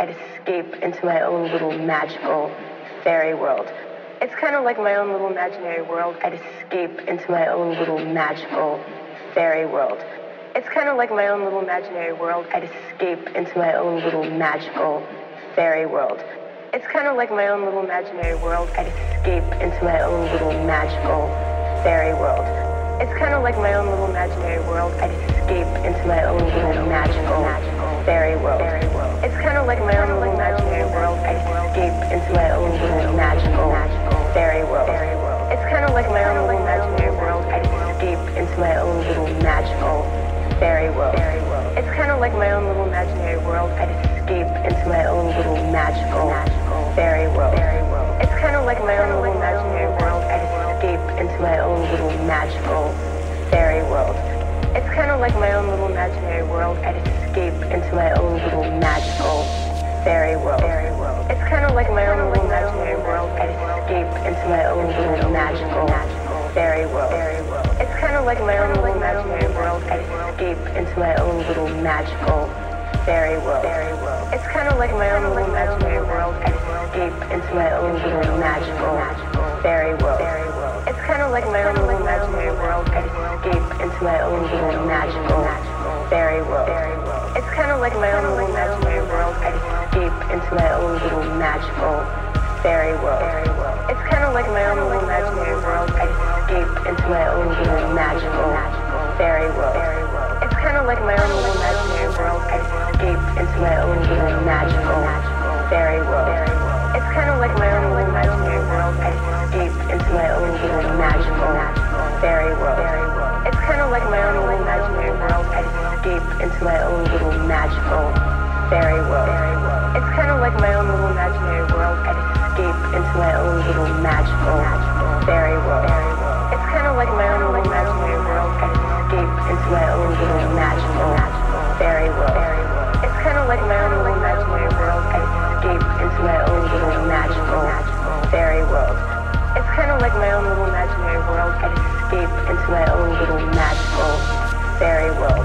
I'd escape into my own little magical fairy world. It's kind of like my own little imaginary world. I'd escape into my own little magical fairy world. It's kind of like my own little imaginary world. I'd escape into my own little magical fairy world. It's kind of like my own little imaginary world. I'd escape into my own little magical fairy world. It's kind of like my own little imaginary world. I'd escape into my own little magical fairy world. It's kind of like my own little imaginary world. I'd escape into my own little magical fairy world. It's kind of like my own little imaginary world. I'd escape into my own little magical fairy world. It's kind of like my own little imaginary world. I'd escape into my own little magical fairy world. It's kind of like my own little imaginary world. I'd escape into my own little magical fairy world. It's kind of like my own little imaginary world. I'd escape into my own little magical fairy world. It's kind of like my own little imaginary world. I'd escape into my own little magical fairy world. It's kind of like my own little imaginary world. I'd escape into my own little magical fairy world. It's kind of like my own little imaginary world. I'd escape into my own little magical fairy world. It's kind of like my own little imaginary world. I'd escape into my own little magical fairy world. It's kind of like my own little imaginary world. I'd escape into my own little magical fairy world. It's kind of like my own little imaginary world. I'd escape into my own little magical fairy world. It's kind of like my own little imaginary world. I'd escape into my own little magical fairy world. It's kind of like my own little imaginary world. I'd escape into my own little magical fairy world. It's kind of like my own little imaginary world. I'd escape into my own little magical fairy world. It's kind of like my own little imaginary world. I'd escape into my own little magical fairy world. It's kind of like my own little imaginary world. I'd escape into my own little magical fairy world. It's kind of like my own little imaginary world. I'd escape into my own little magical fairy world. It's kind of like my own little imaginary world. I'd escape into my own little magical fairy world.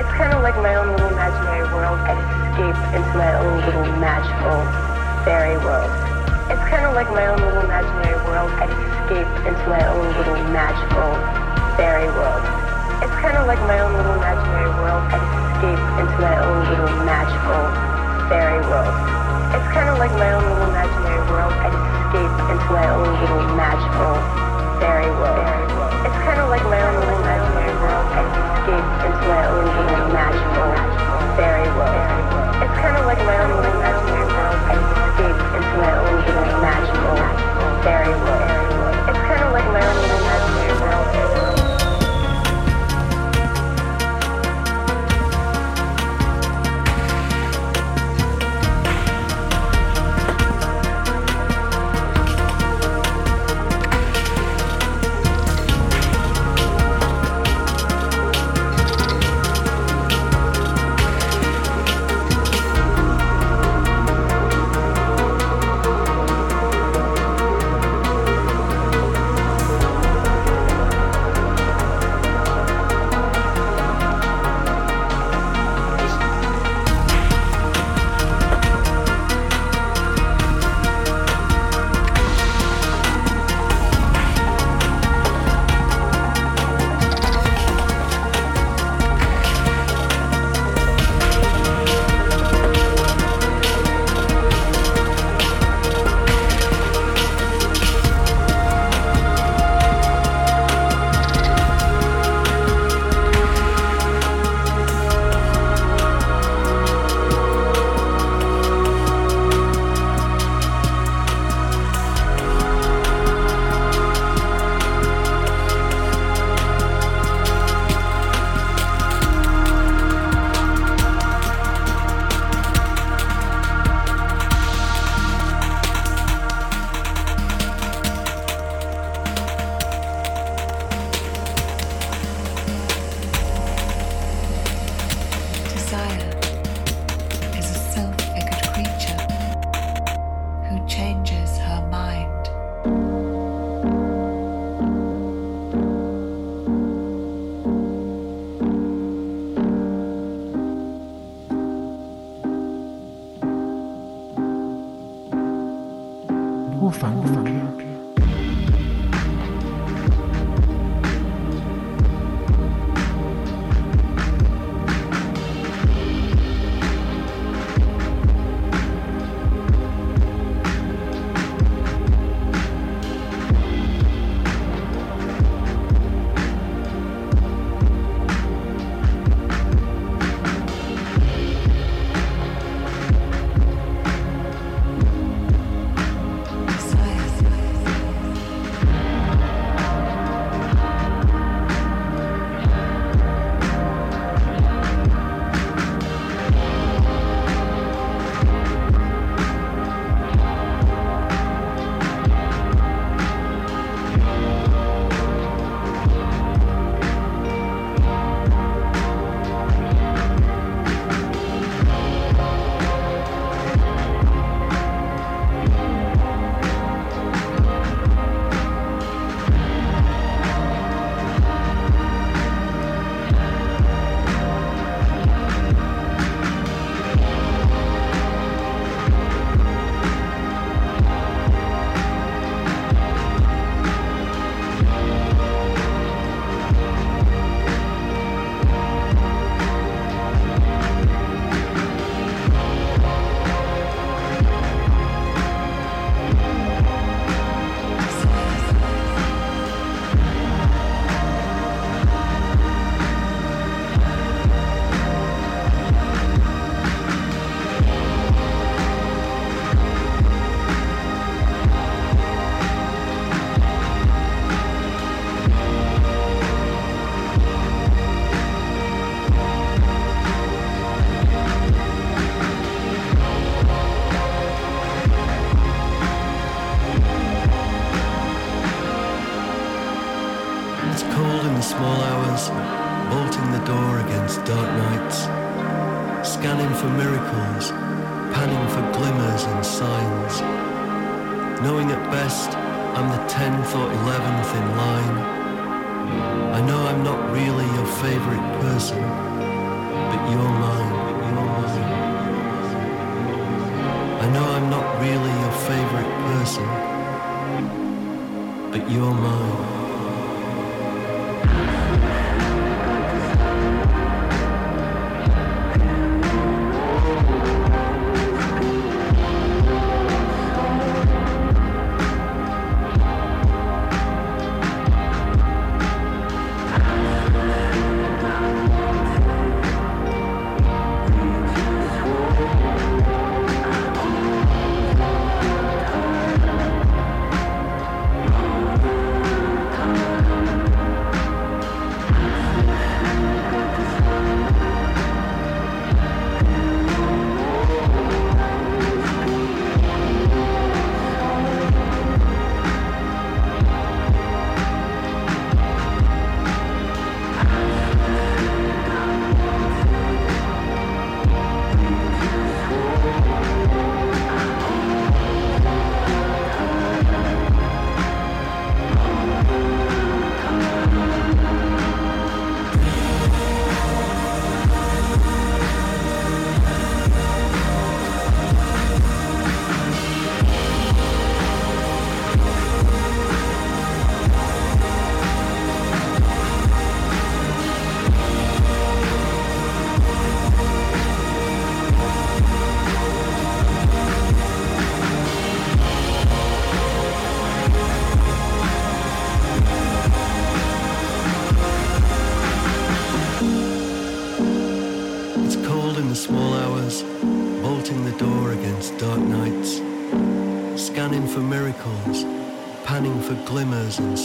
It's kind of like my own little imaginary world. I'd escape into my own little magical fairy world. It's kind of like my own little imaginary world. I'd escape into my own little magical fairy world. It's kind of like my own little imaginary world. I'd escape into my own little magical fairy world. It's kind of like my own little imaginary world. I'd escape into my own little magical fairy world. It's kind of like my own little imaginary world. I'd escape into my own little magical fairy world. It's kind of like my own little imaginary world. I'd escape into my own little magical fairy world.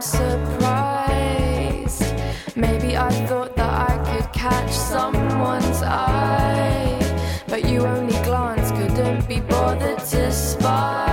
I'm surprised. Maybe I thought that I could catch someone's eye, but you only glance, couldn't be bothered to spy.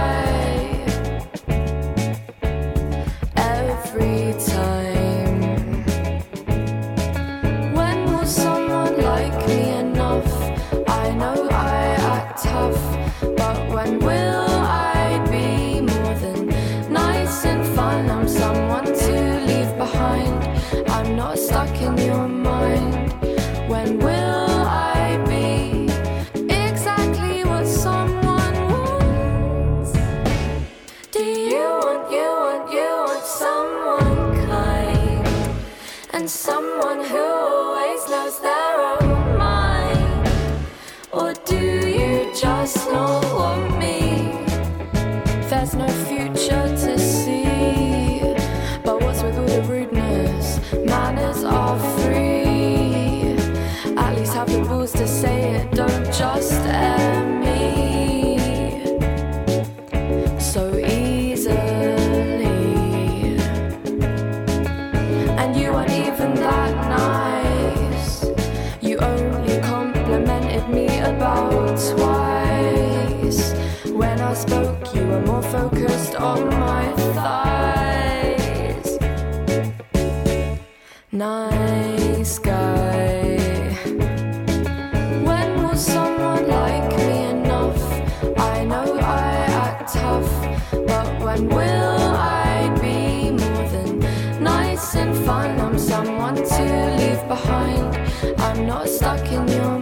I'm not stuck in your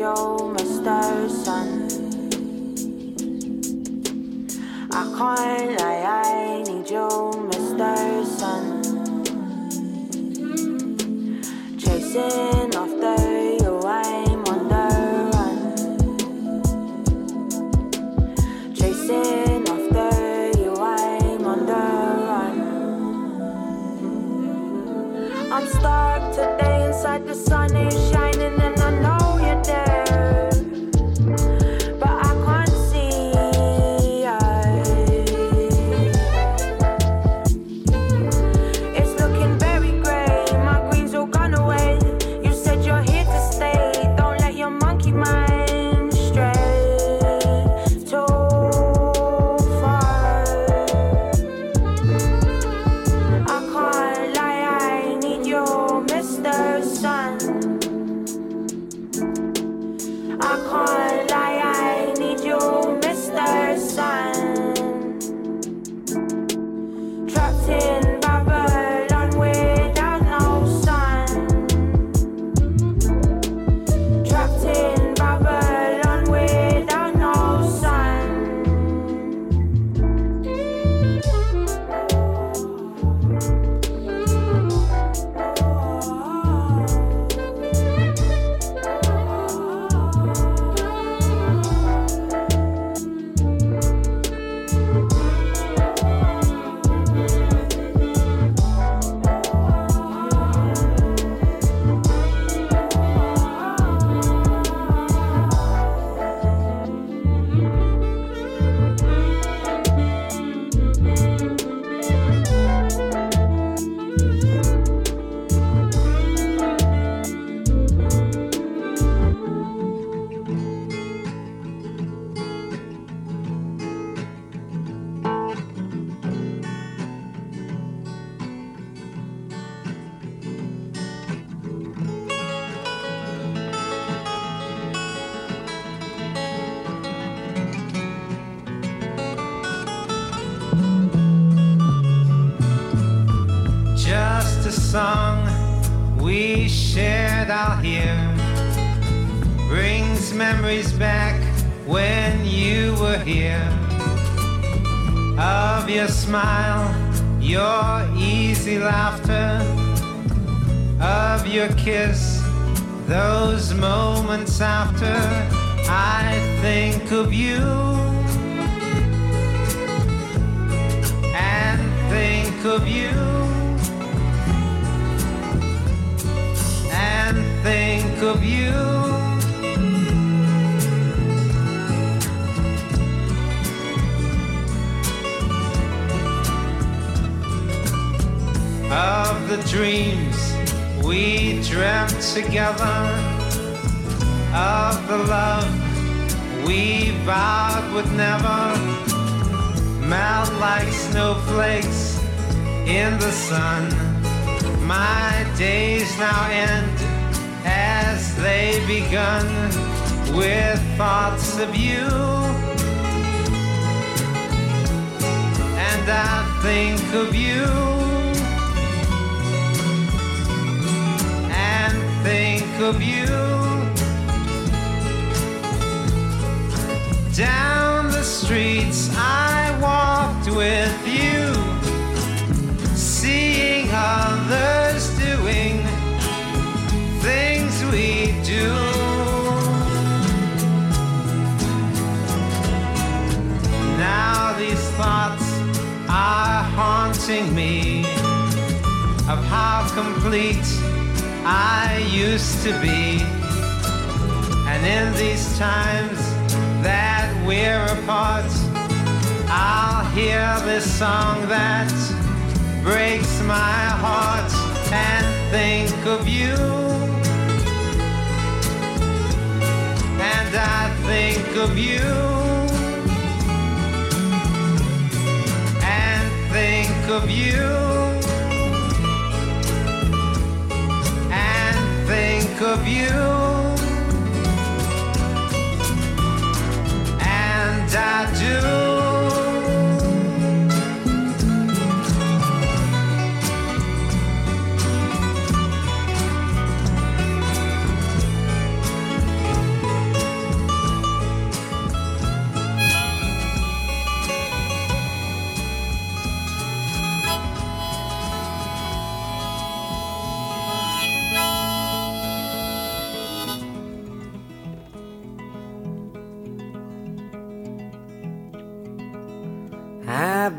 Joe Masterson. I can't lie, I need you, Mister Sun. Chasing. in the sun. My days now end as they begun with thoughts of you. And I think of you. And think of you. Down the streets I walked with you others doing things we do. Now these thoughts are haunting me of how complete I used to be. And in these times that we're apart, I'll hear this song that breaks my heart and think of you. And I think of you. And think of you. And think of you. And I do.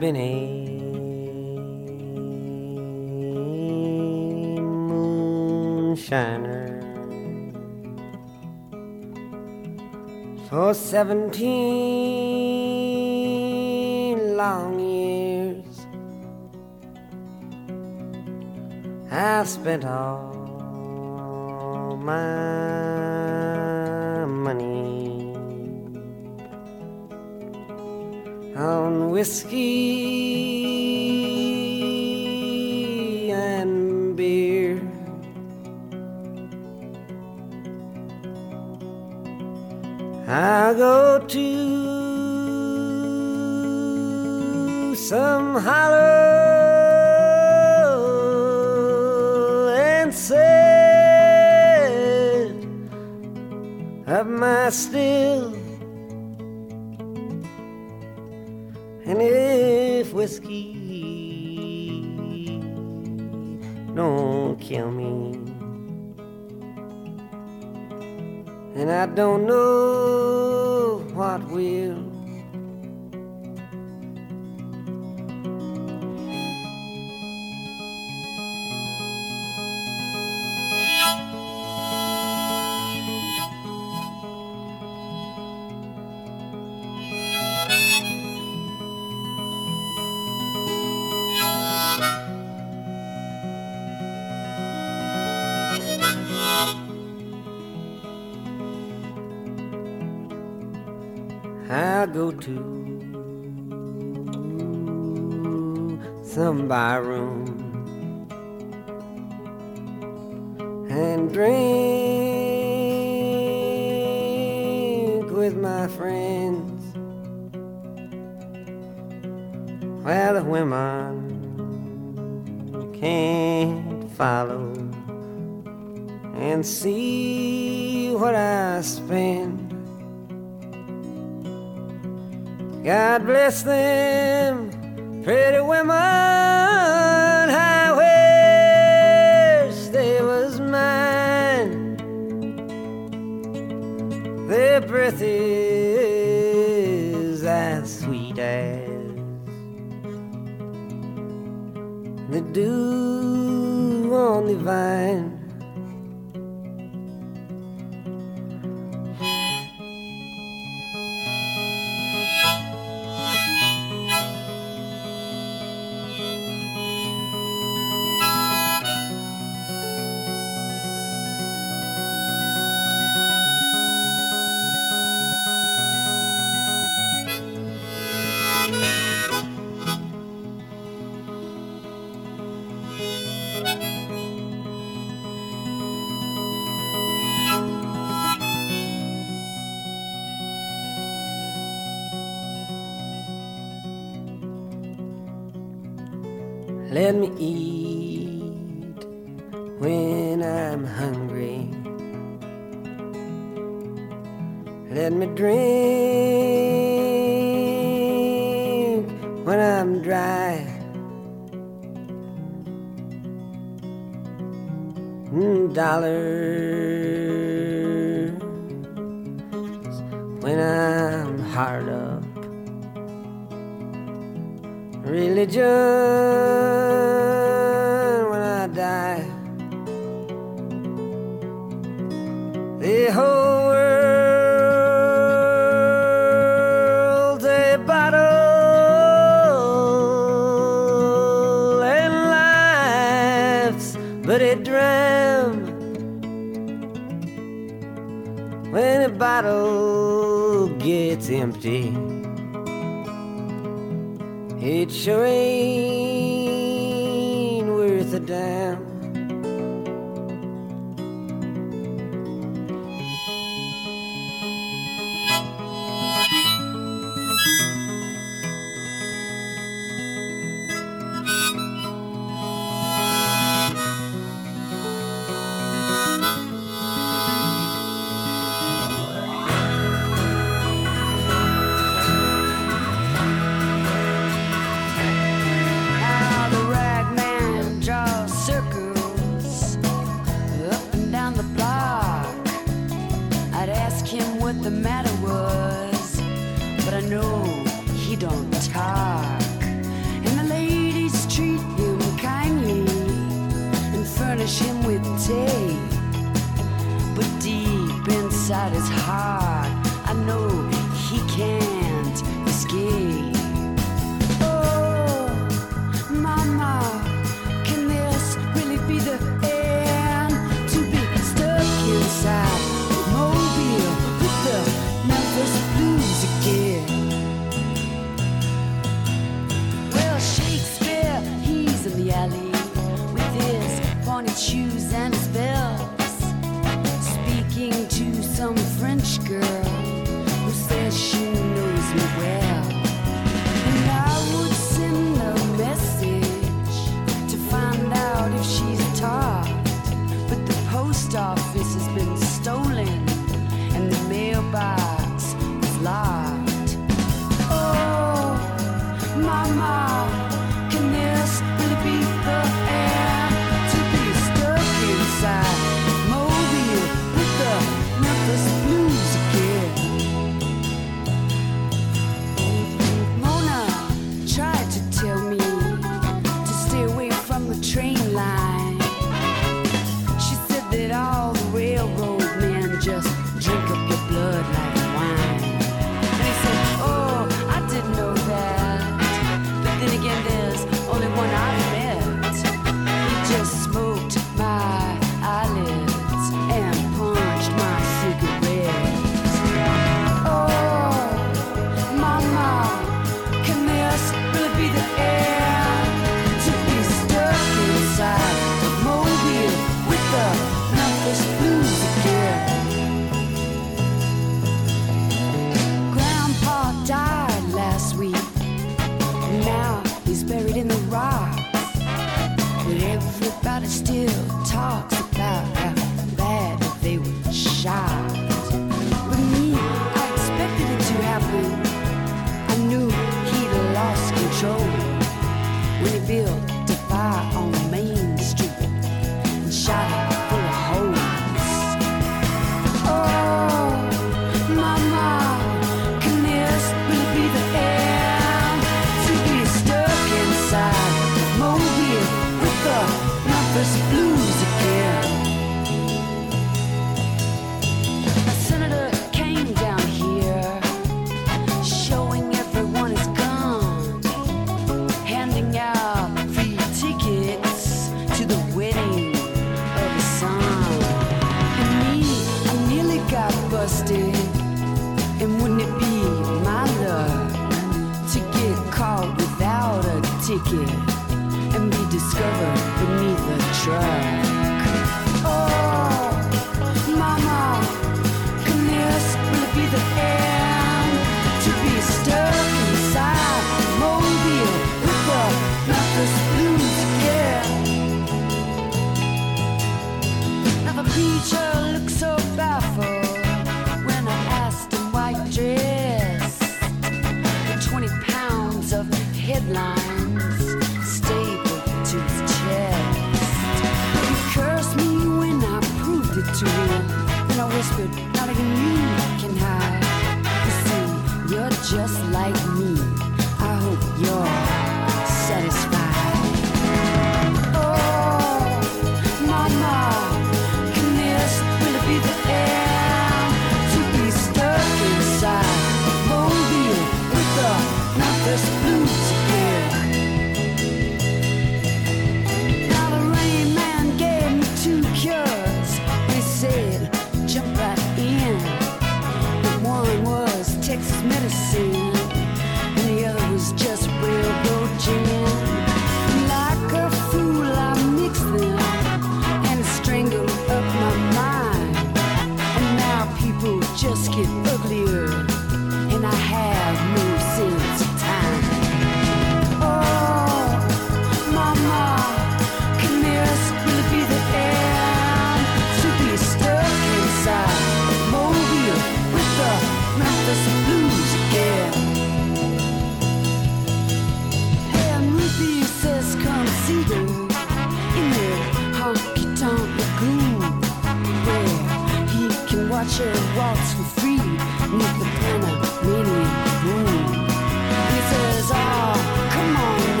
بني moonshiner for seventeen long years. I've spent all my money. On whiskey and beer. I go to some hollow and set up my still. And if whiskey don't kill me, and I don't know what will. Go to some bar room and drink with my friends. Well, the women can't follow and see God bless the matter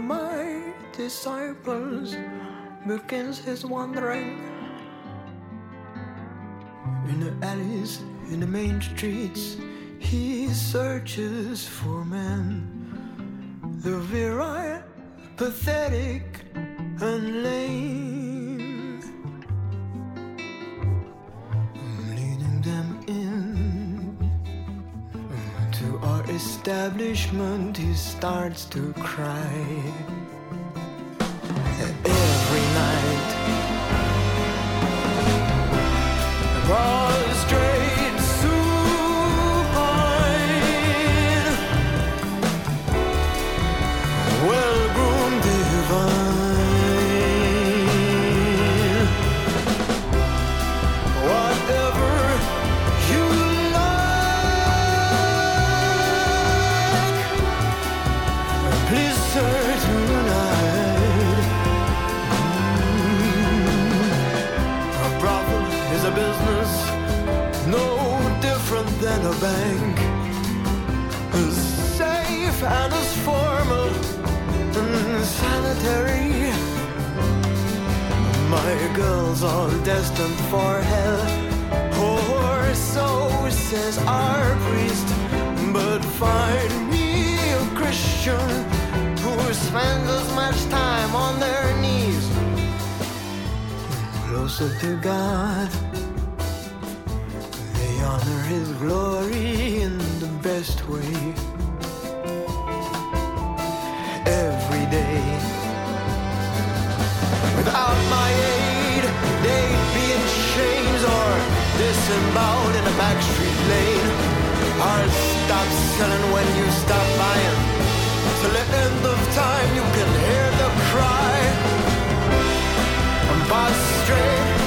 my disciples begins his wandering. In the alleys, in the main streets, he searches for men. The virile, pathetic, and lame. Establishment, he starts to cry. Bank. As safe and as formal and sanitary. My girls all destined for hell. Or so says our priest. But find me a Christian who spends as much time on their knees closer to God. His glory in the best way. Every day. Without my aid, they'd be in chains or disemboweled in a backstreet lane. I'll stop selling when you stop buying. Till the end of time, you can hear the cry. I'm prostrate,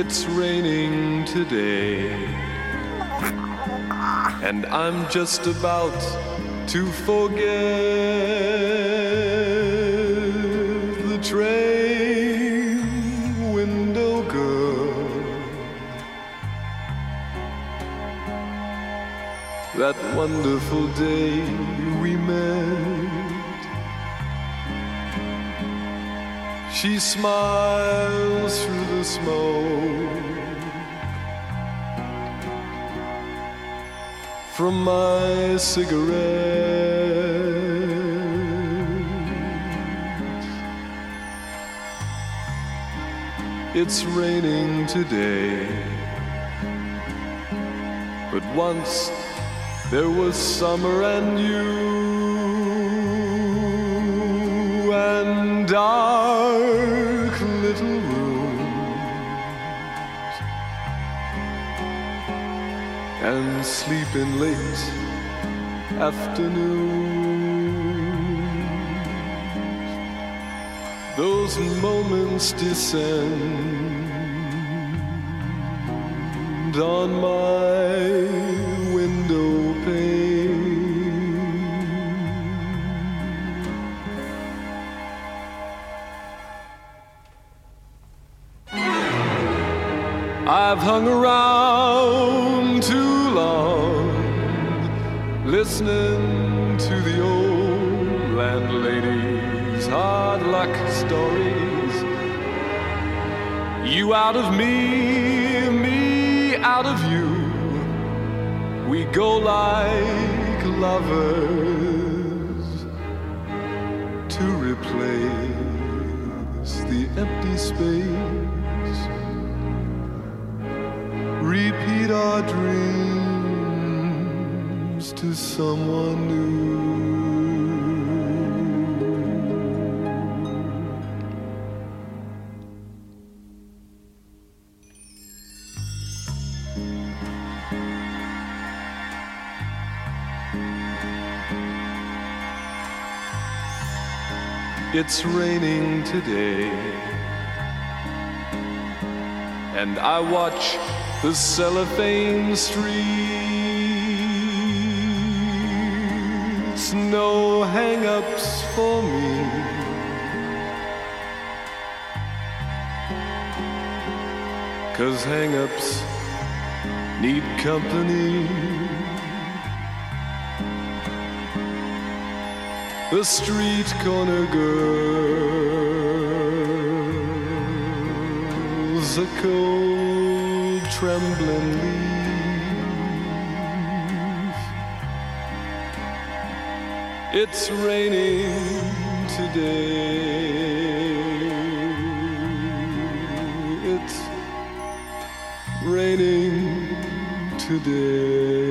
It's raining today, and I'm just about to forget the train window girl. That wonderful day we met. She smiles through smoke from my cigarette. It's raining today, but once there was summer and you and sleeping late afternoons. Those moments descend on my window pane. I've hung around Out of me, me out of you. We go like lovers to replace the empty space. Repeat our dreams to someone new. It's raining today, and I watch the cellophane streets. No hang ups for me. Cause hang ups need company. The street corner girls, a cold, trembling leaf. It's raining today. It's raining today.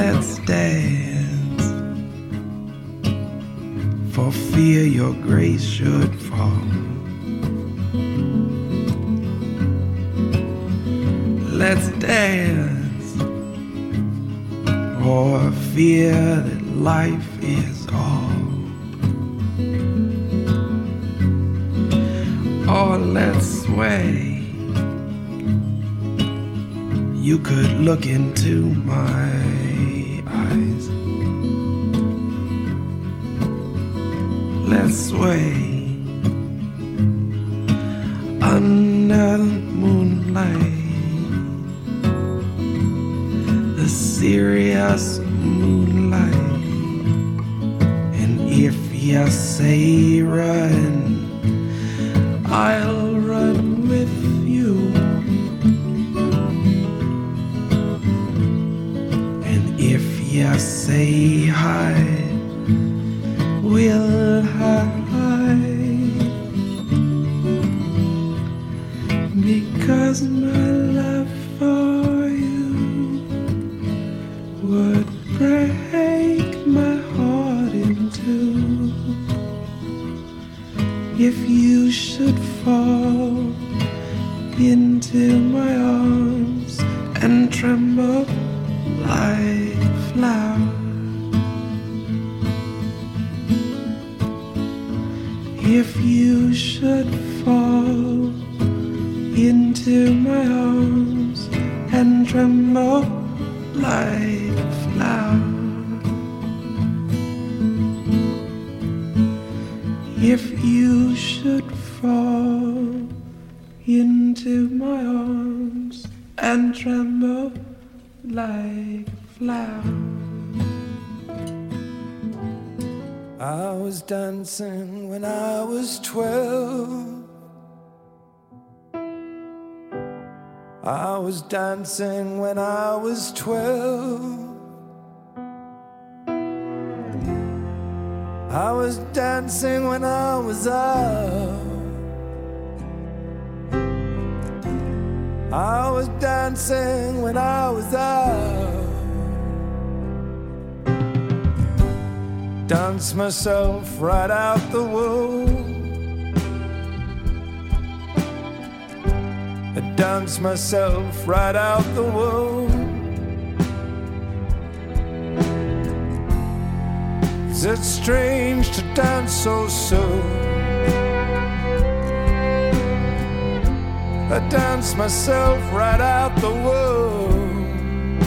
Let's dance. For fear your grace should dancing when I was twelve. I was dancing when I was out. I was dancing when I was out. Dance myself right out the womb. Dance myself right out the womb. Is it strange to dance so soon? I dance myself right out the womb.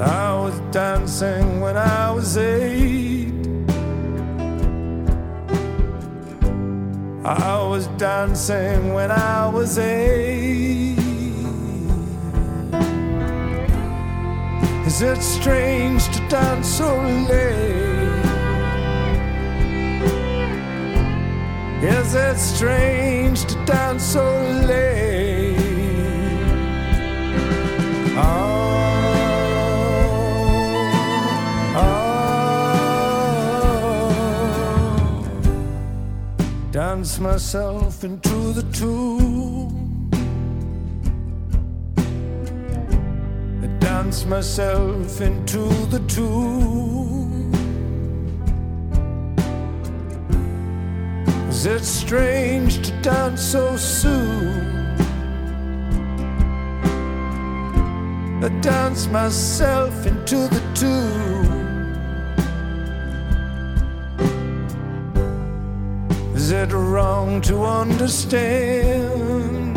I was dancing when I was eight. I was dancing when I was eight. Is it strange to dance so late? Is it strange to dance so late? Dance myself into the tomb. I dance myself into the tomb. Is it strange to dance so soon? I dance myself into the tune. To understand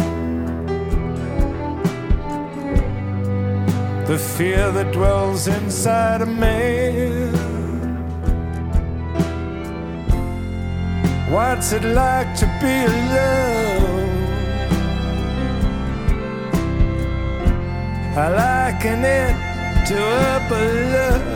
the fear that dwells inside a man? What's it like to be alone? I liken it to a balloon.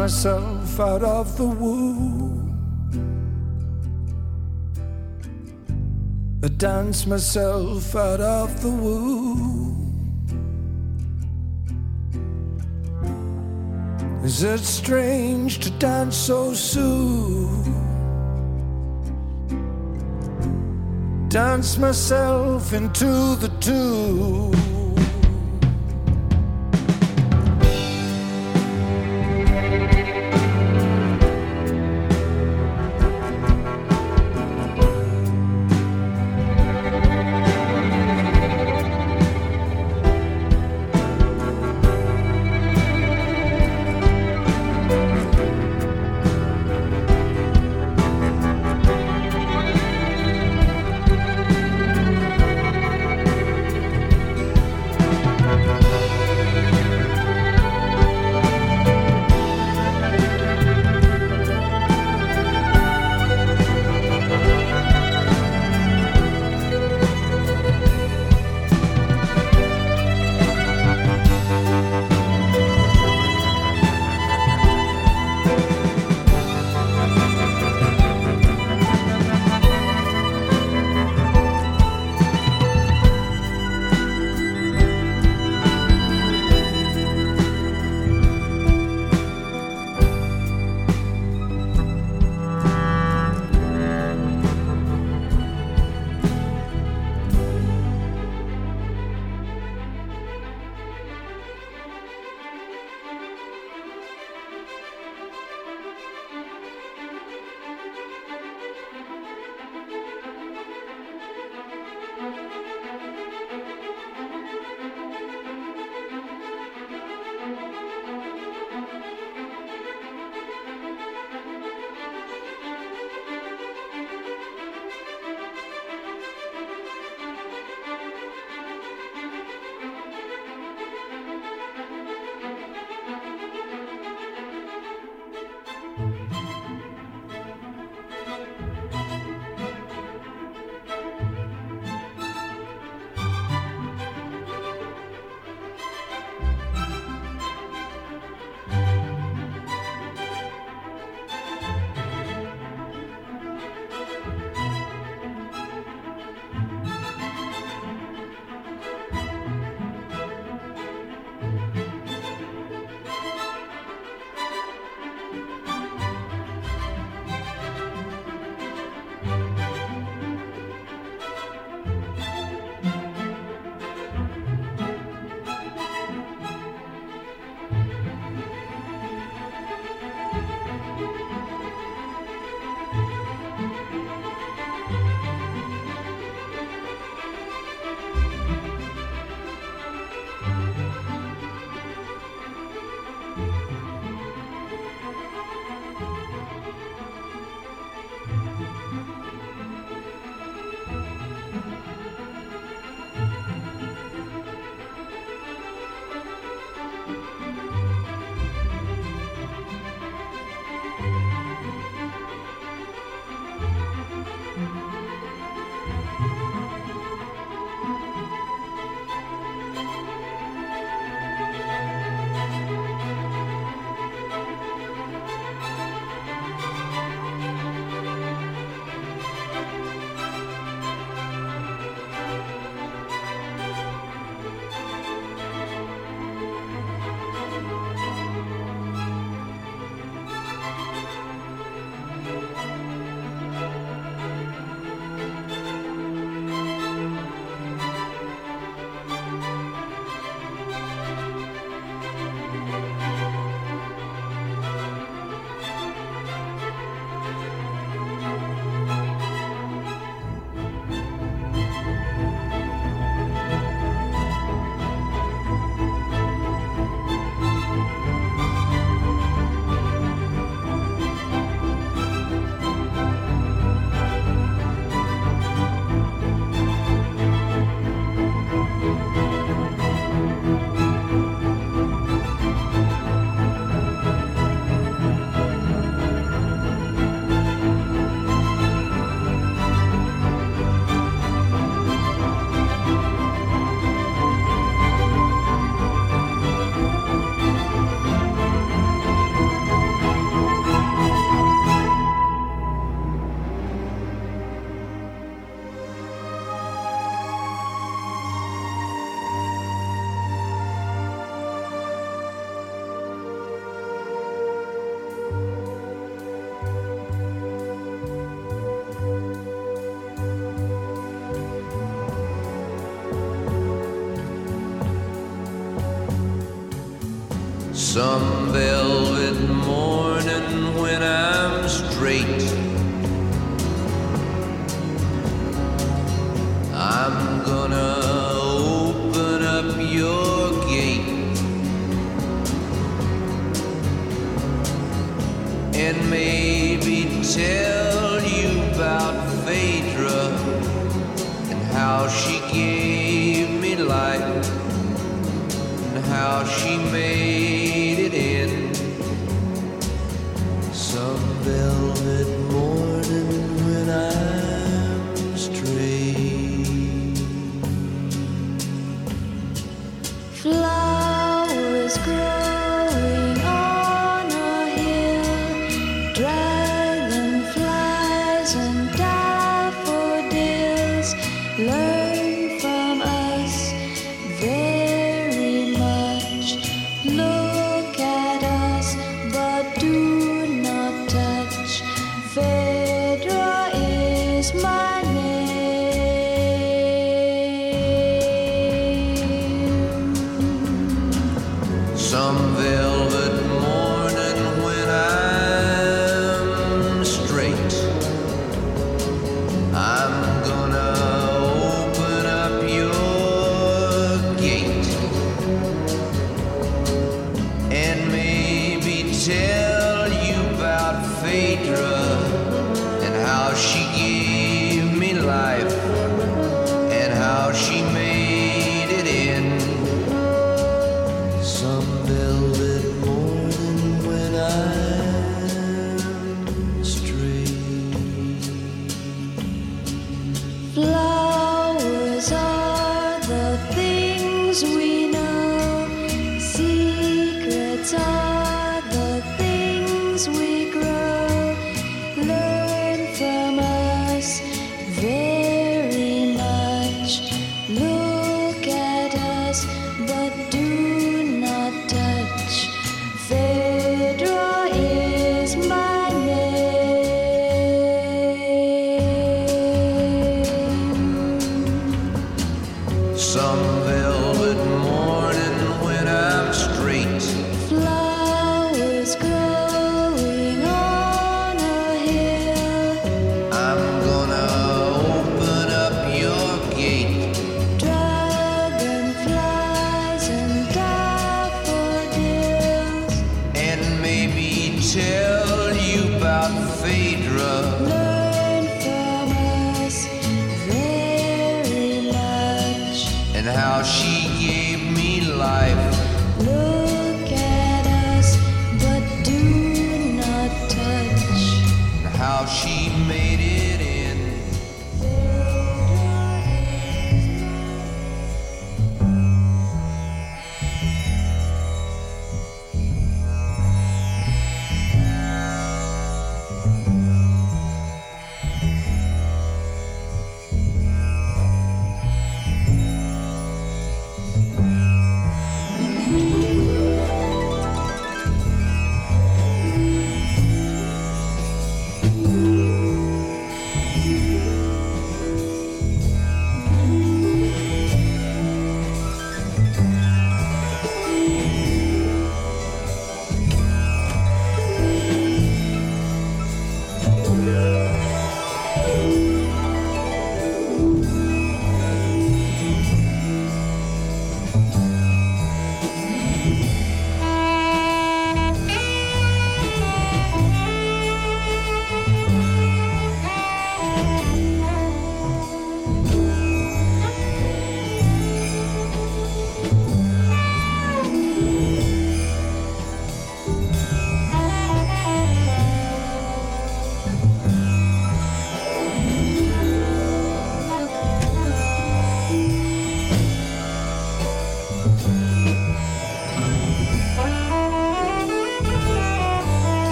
Myself out of the womb. I dance myself out of the womb. Is it strange to dance so soon? Dance myself into the tune.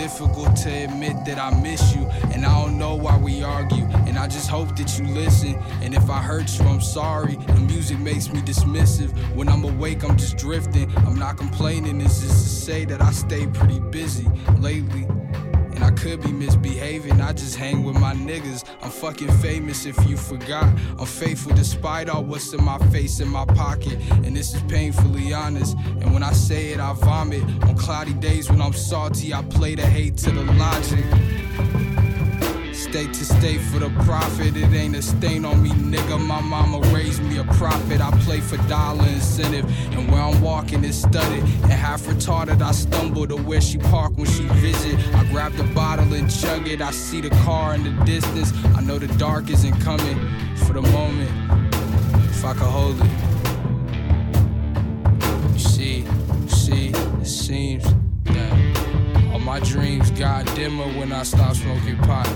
Difficult to admit that I miss you. And I don't know why we argue. And I just hope that you listen. And if I hurt you, I'm sorry. The music makes me dismissive. When I'm awake, I'm just drifting. I'm not complaining, it's just to say that I stay pretty busy lately. I could be misbehaving, I just hang with my niggas. I'm fucking famous if you forgot. I'm faithful despite all what's in my face, in my pocket. And this is painfully honest. And when I say it, I vomit. On cloudy days when I'm salty, I play the hate to the logic. State to state for the profit, it ain't a stain on me, nigga. My mama raised me a prophet. I play for dollar incentive, and where I'm walking is studded. And half retarded, I stumble to where she parked when she visit. I grab the bottle and chug it. I see the car in the distance. I know the dark isn't coming for the moment. If I could hold it. You see, you see, it seems that all my dreams got dimmer when I stopped smoking pot.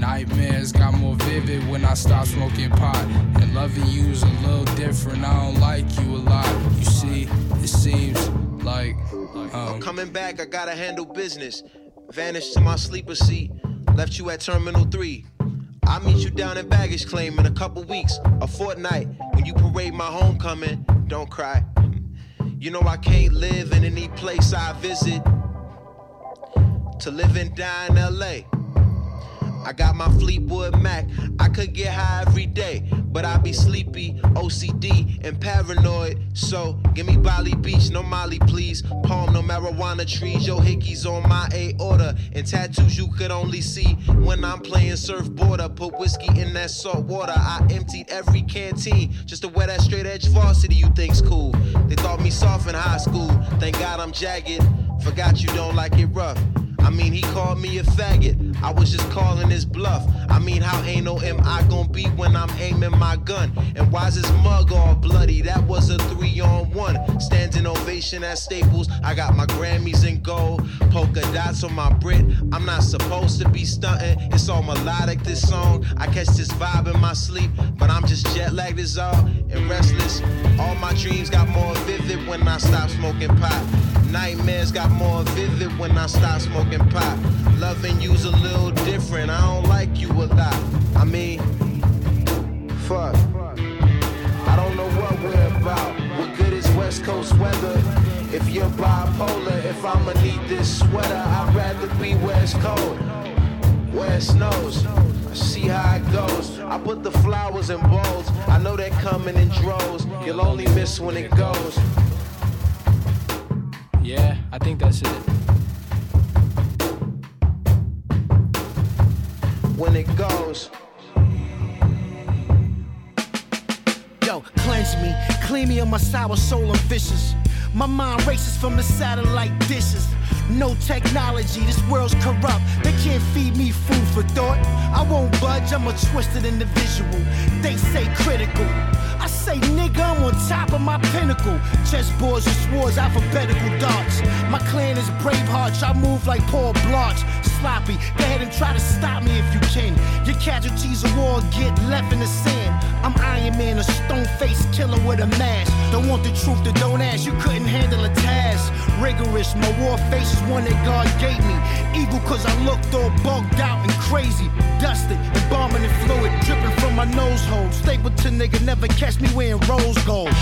Nightmares got more vivid when I stopped smoking pot. And loving you's a little different. I don't like you a lot. You see, it seems like um, I'm coming back, I gotta handle business. Vanished to my sleeper seat, left you at Terminal 3. I'll meet you down in baggage claim in a couple weeks, a fortnight. When you parade my homecoming, don't cry. You know I can't live in any place I visit. To live and die in LA. I got my Fleetwood Mac. I could get high every day, but I be sleepy, OCD, and paranoid. So give me Bali Beach, no Molly, please. Palm, no marijuana trees. Yo, hickeys on my aorta, and tattoos you could only see when I'm playing surfboarder. Put whiskey in that salt water. I emptied every canteen just to wear that straight edge varsity. You think's cool? They thought me soft in high school. Thank God I'm jagged. Forgot you don't like it rough. I mean, he called me a faggot. I was just calling his bluff. I mean, how anal am I gonna be when I'm aiming my gun? And why's his mug all bloody? That was a three on one. Standing ovation at Staples. I got my Grammys in gold. Polka dots on my Brit. I'm not supposed to be stunting. It's all melodic, this song. I catch this vibe in my sleep, but I'm just jet lagged as all and restless. All my dreams got more vivid when I stop smoking pot. Nightmares got more vivid when I stop smoking pot. Loving you's a little different. I don't like you a lot. I mean, fuck. I don't know what we're about. What good is West Coast weather? If you're bipolar, if I'ma need this sweater, I'd rather be West Coast. Where it snows. See how it goes. I put the flowers in bowls. I know they're coming in droves. You'll only miss when it goes. Yeah, I think that's it. When it goes. Yo, cleanse me, clean me of my sour soul and vicious. My mind races from the satellite dishes. No technology, this world's corrupt. They can't feed me food for thought. I won't budge, I'm a twisted individual. They say my pinnacle. Chessboards and swords, alphabetical darts. My clan is Bravehearts, I move like Paul Blanche. Sloppy, go ahead and try to stop me if you can. Your casualties of war get left in the sand. I'm Iron Man, a stone faced killer with a mask. Don't want the truth, to don't ask. You couldn't handle a task. Rigorous, my war face is one that God gave me. Evil, cause I looked all bugged out and crazy. Dusted, embalming and fluid, dripping from my nose hole. Stapleton nigga never catch me wearing rose gold.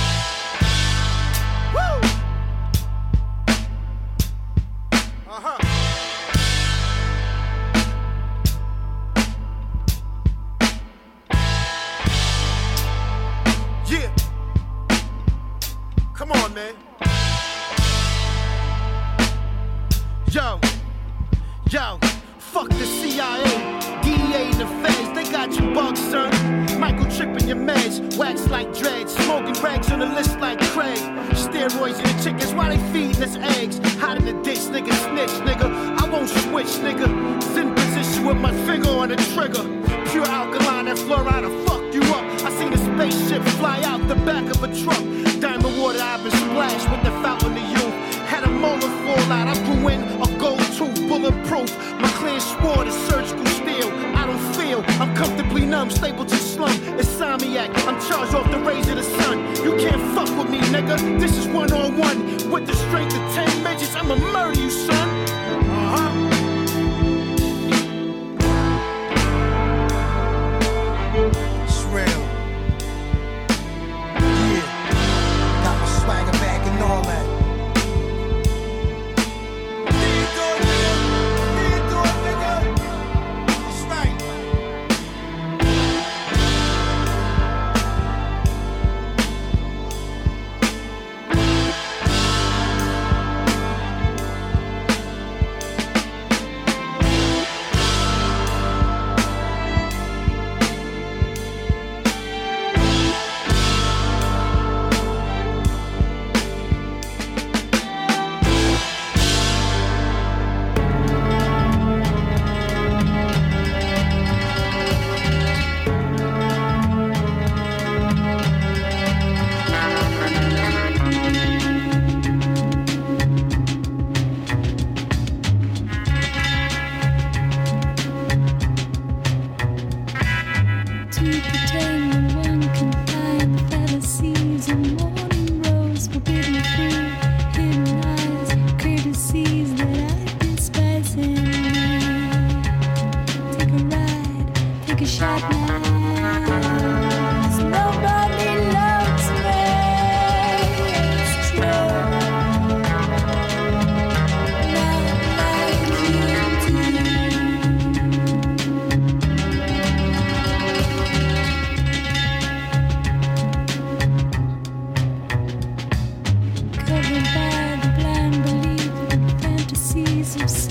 Fantasies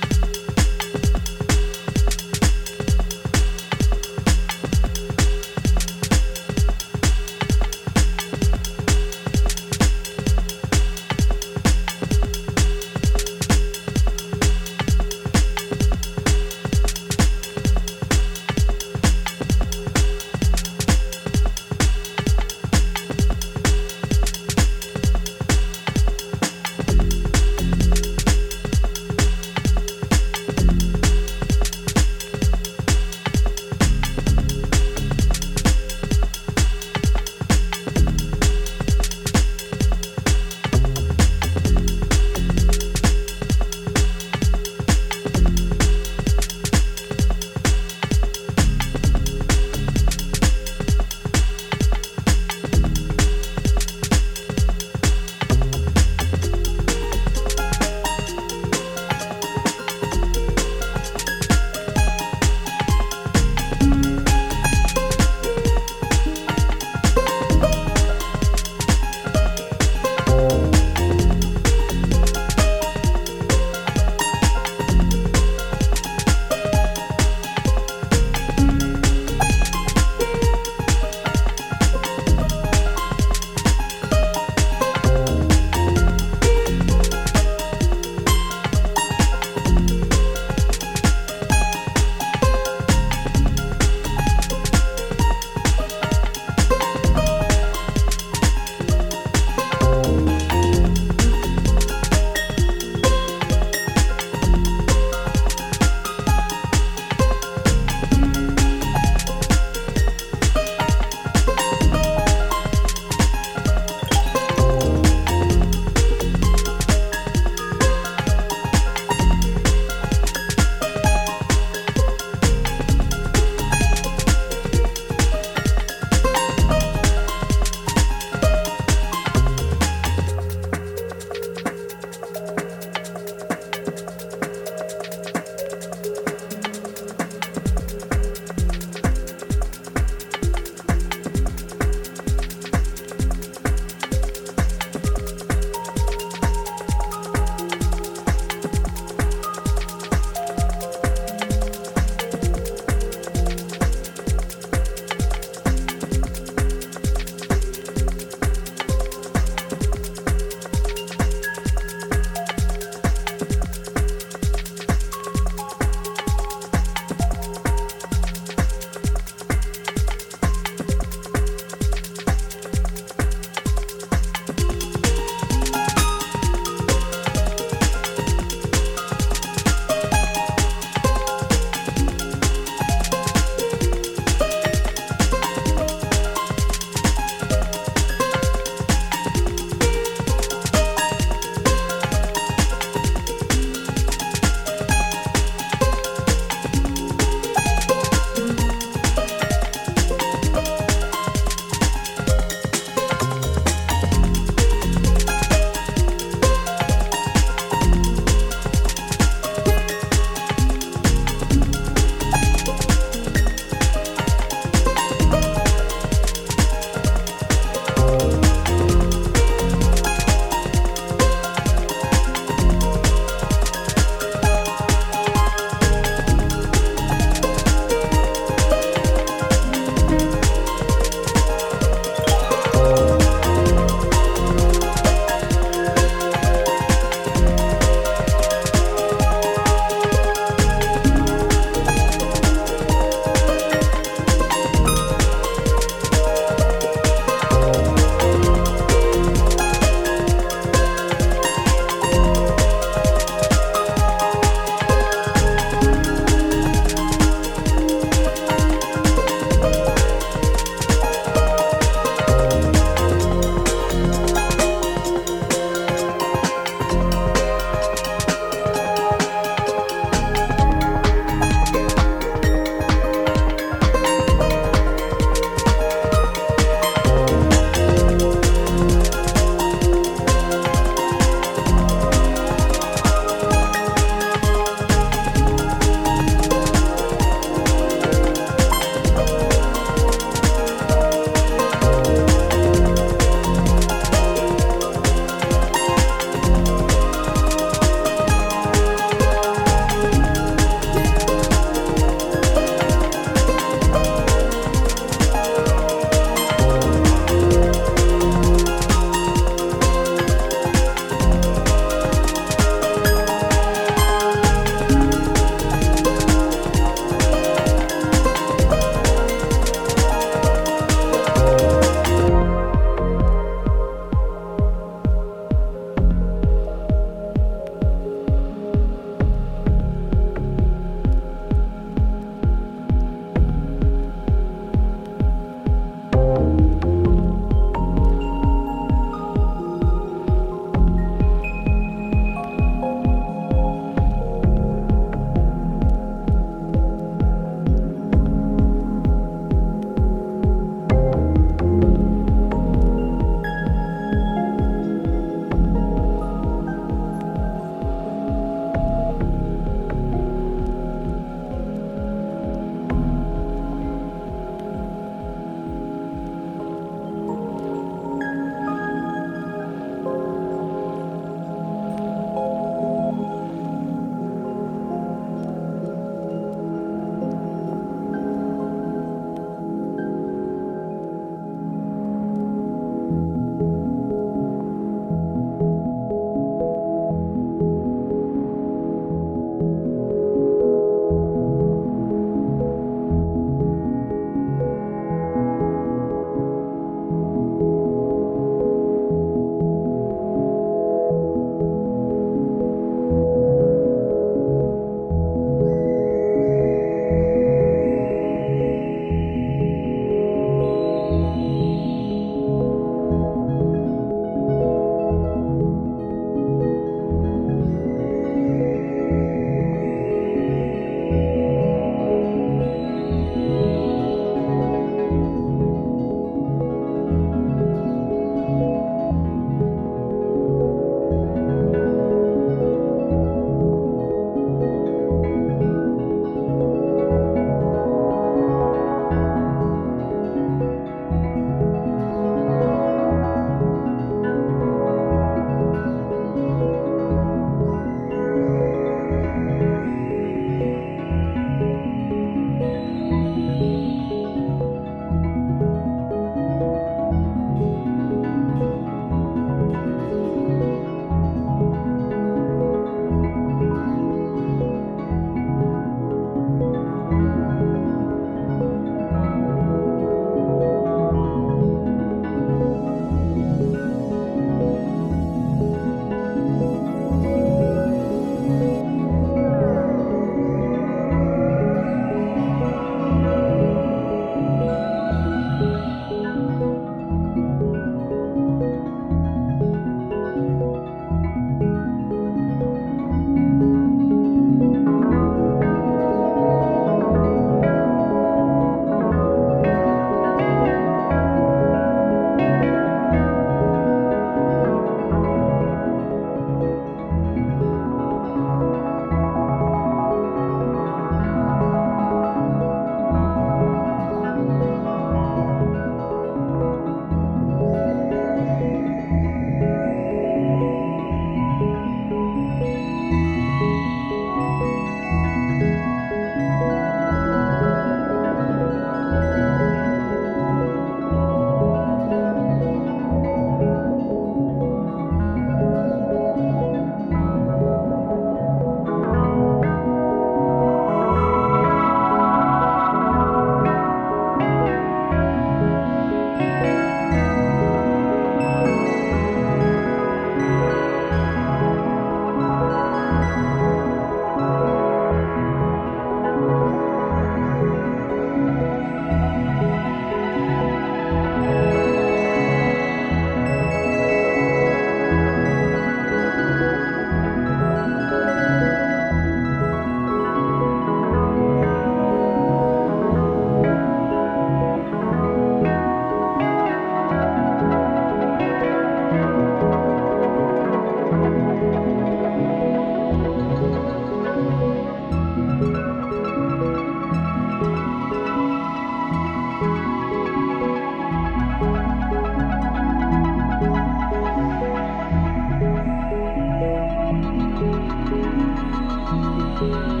Thank